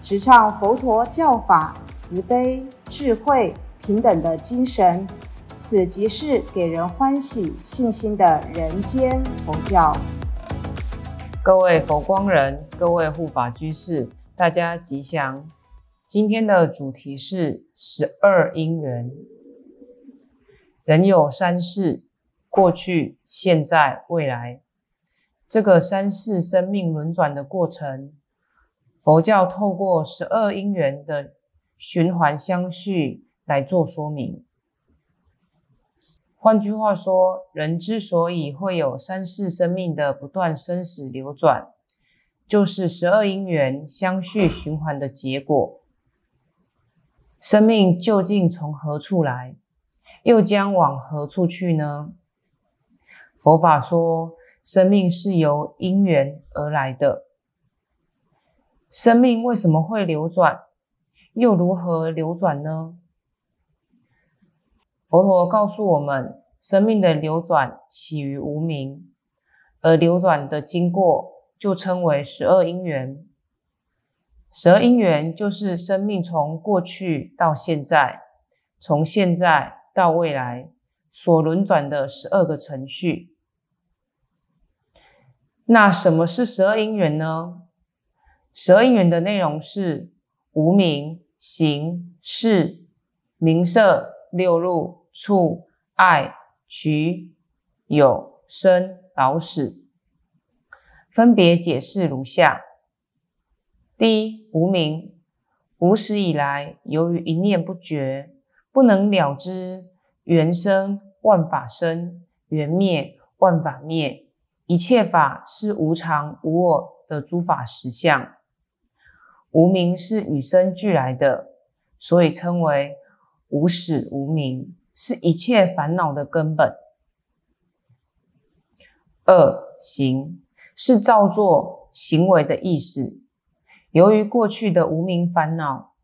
直唱佛陀教法慈悲、智慧、平等的精神，此即是给人欢喜、信心的人间佛教。各位佛光人，各位护法居士，大家吉祥。今天的主题是十二因缘。人有三世：过去、现在、未来。这个三世生命轮转的过程。佛教透过十二因缘的循环相续来做说明。换句话说，人之所以会有三世生命的不断生死流转，就是十二因缘相续循环的结果。生命究竟从何处来，又将往何处去呢？佛法说，生命是由因缘而来的。生命为什么会流转？又如何流转呢？佛陀告诉我们，生命的流转起于无名，而流转的经过就称为十二因缘。十二因缘就是生命从过去到现在，从现在到未来所轮转的十二个程序。那什么是十二因缘呢？十二因缘的内容是无名、行、识、名色、六入、处、爱、取、有、生、老、死，分别解释如下：第一，无名，无始以来，由于一念不绝，不能了知缘生万法生，缘灭万法灭，一切法是无常无我的诸法实相。无名是与生俱来的，所以称为无始无明，是一切烦恼的根本。二行是造作行为的意思，由于过去的无名烦恼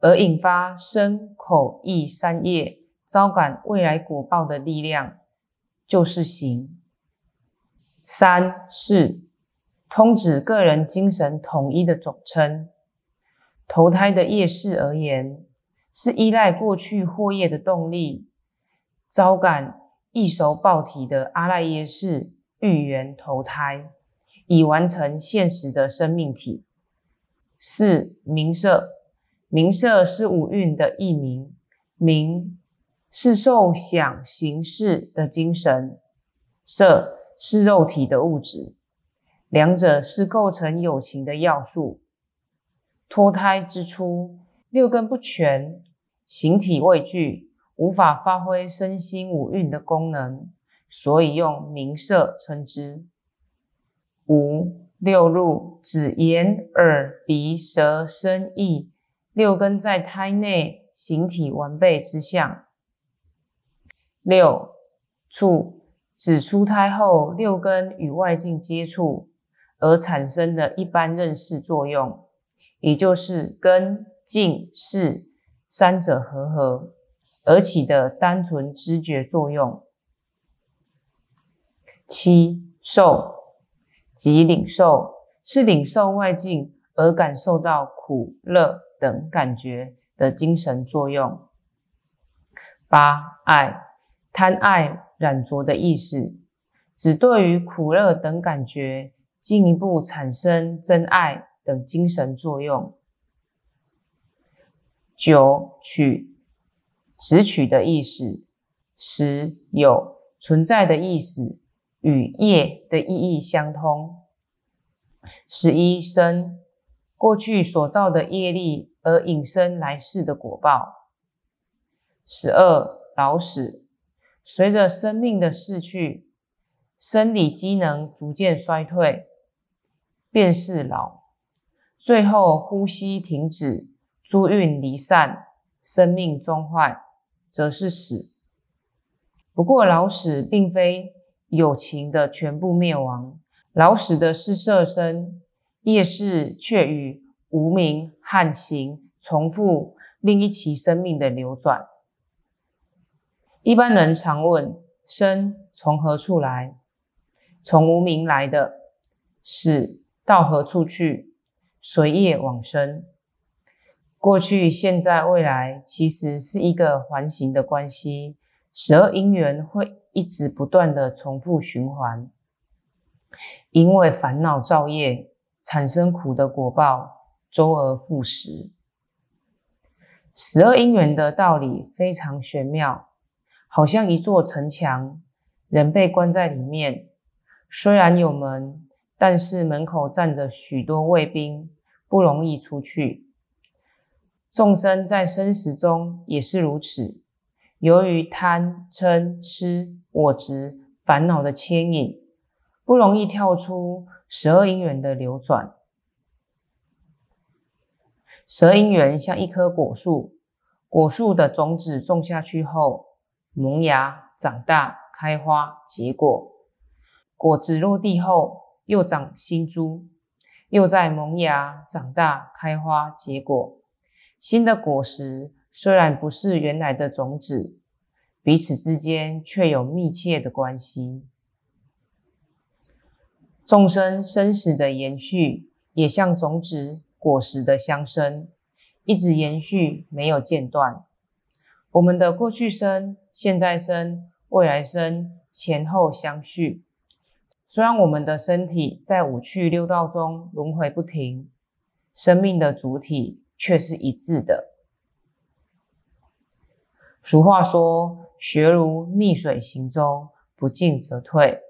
而引发身口意三业，招感未来果报的力量，就是行。三是通指个人精神统一的总称。投胎的业事而言，是依赖过去祸业的动力，招感易熟报体的阿赖耶识欲缘投胎，以完成现实的生命体。四名色，名色是五蕴的译名，名是受想行识的精神，色是肉体的物质，两者是构成有情的要素。脱胎之初，六根不全，形体未具，无法发挥身心五蕴的功能，所以用名色称之。五六入指眼、耳、鼻、舌、身、意六根在胎内形体完备之相。六处指出胎后六根与外境接触而产生的一般认识作用。也就是根、境、识三者合合而起的单纯知觉作用。七受即领受，是领受外境而感受到苦、乐等感觉的精神作用。八爱贪爱染着的意思，只对于苦、乐等感觉进一步产生真爱。等精神作用。九取，执取的意思。十有存在的意思，与业的意义相通。十一生，过去所造的业力而引生来世的果报。十二老死，随着生命的逝去，生理机能逐渐衰退，便是老。最后呼吸停止，诸运离散，生命终坏，则是死。不过老死并非有情的全部灭亡，老死的是色身，业事却与无名和行重复另一期生命的流转。一般人常问：生从何处来？从无名来的。死到何处去？随业往生。过去、现在、未来，其实是一个环形的关系。十二因缘会一直不断的重复循环，因为烦恼造业产生苦的果报，周而复始。十二因缘的道理非常玄妙。好像一座城墙，人被关在里面。虽然有门，但是门口站着许多卫兵，不容易出去。众生在生死中也是如此，由于贪嗔痴我执烦恼的牵引，不容易跳出十二因缘的流转。十二因缘像一棵果树，果树的种子种下去后。萌芽、长大、开花、结果，果子落地后又长新株，又在萌芽、长大、开花、结果。新的果实虽然不是原来的种子，彼此之间却有密切的关系。众生生死的延续，也像种子、果实的相生，一直延续，没有间断。我们的过去生。现在生、未来生前后相续，虽然我们的身体在五趣六道中轮回不停，生命的主体却是一致的。俗话说：“学如逆水行舟，不进则退。”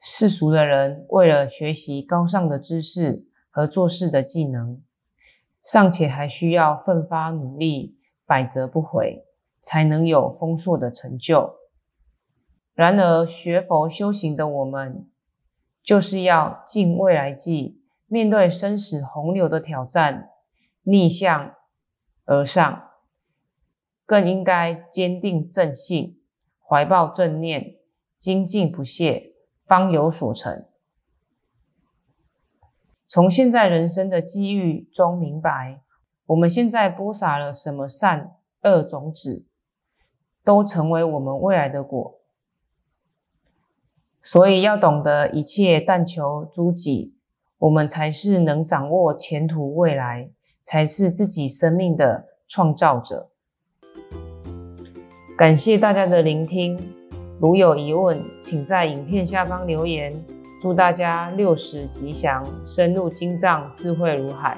世俗的人为了学习高尚的知识和做事的技能，尚且还需要奋发努力，百折不回。才能有丰硕的成就。然而，学佛修行的我们，就是要尽未来际，面对生死洪流的挑战，逆向而上，更应该坚定正信，怀抱正念，精进不懈，方有所成。从现在人生的机遇中明白，我们现在播撒了什么善恶种子。都成为我们未来的果，所以要懂得一切但求诸己，我们才是能掌握前途未来，才是自己生命的创造者。感谢大家的聆听，如有疑问，请在影片下方留言。祝大家六十吉祥，深入经藏，智慧如海。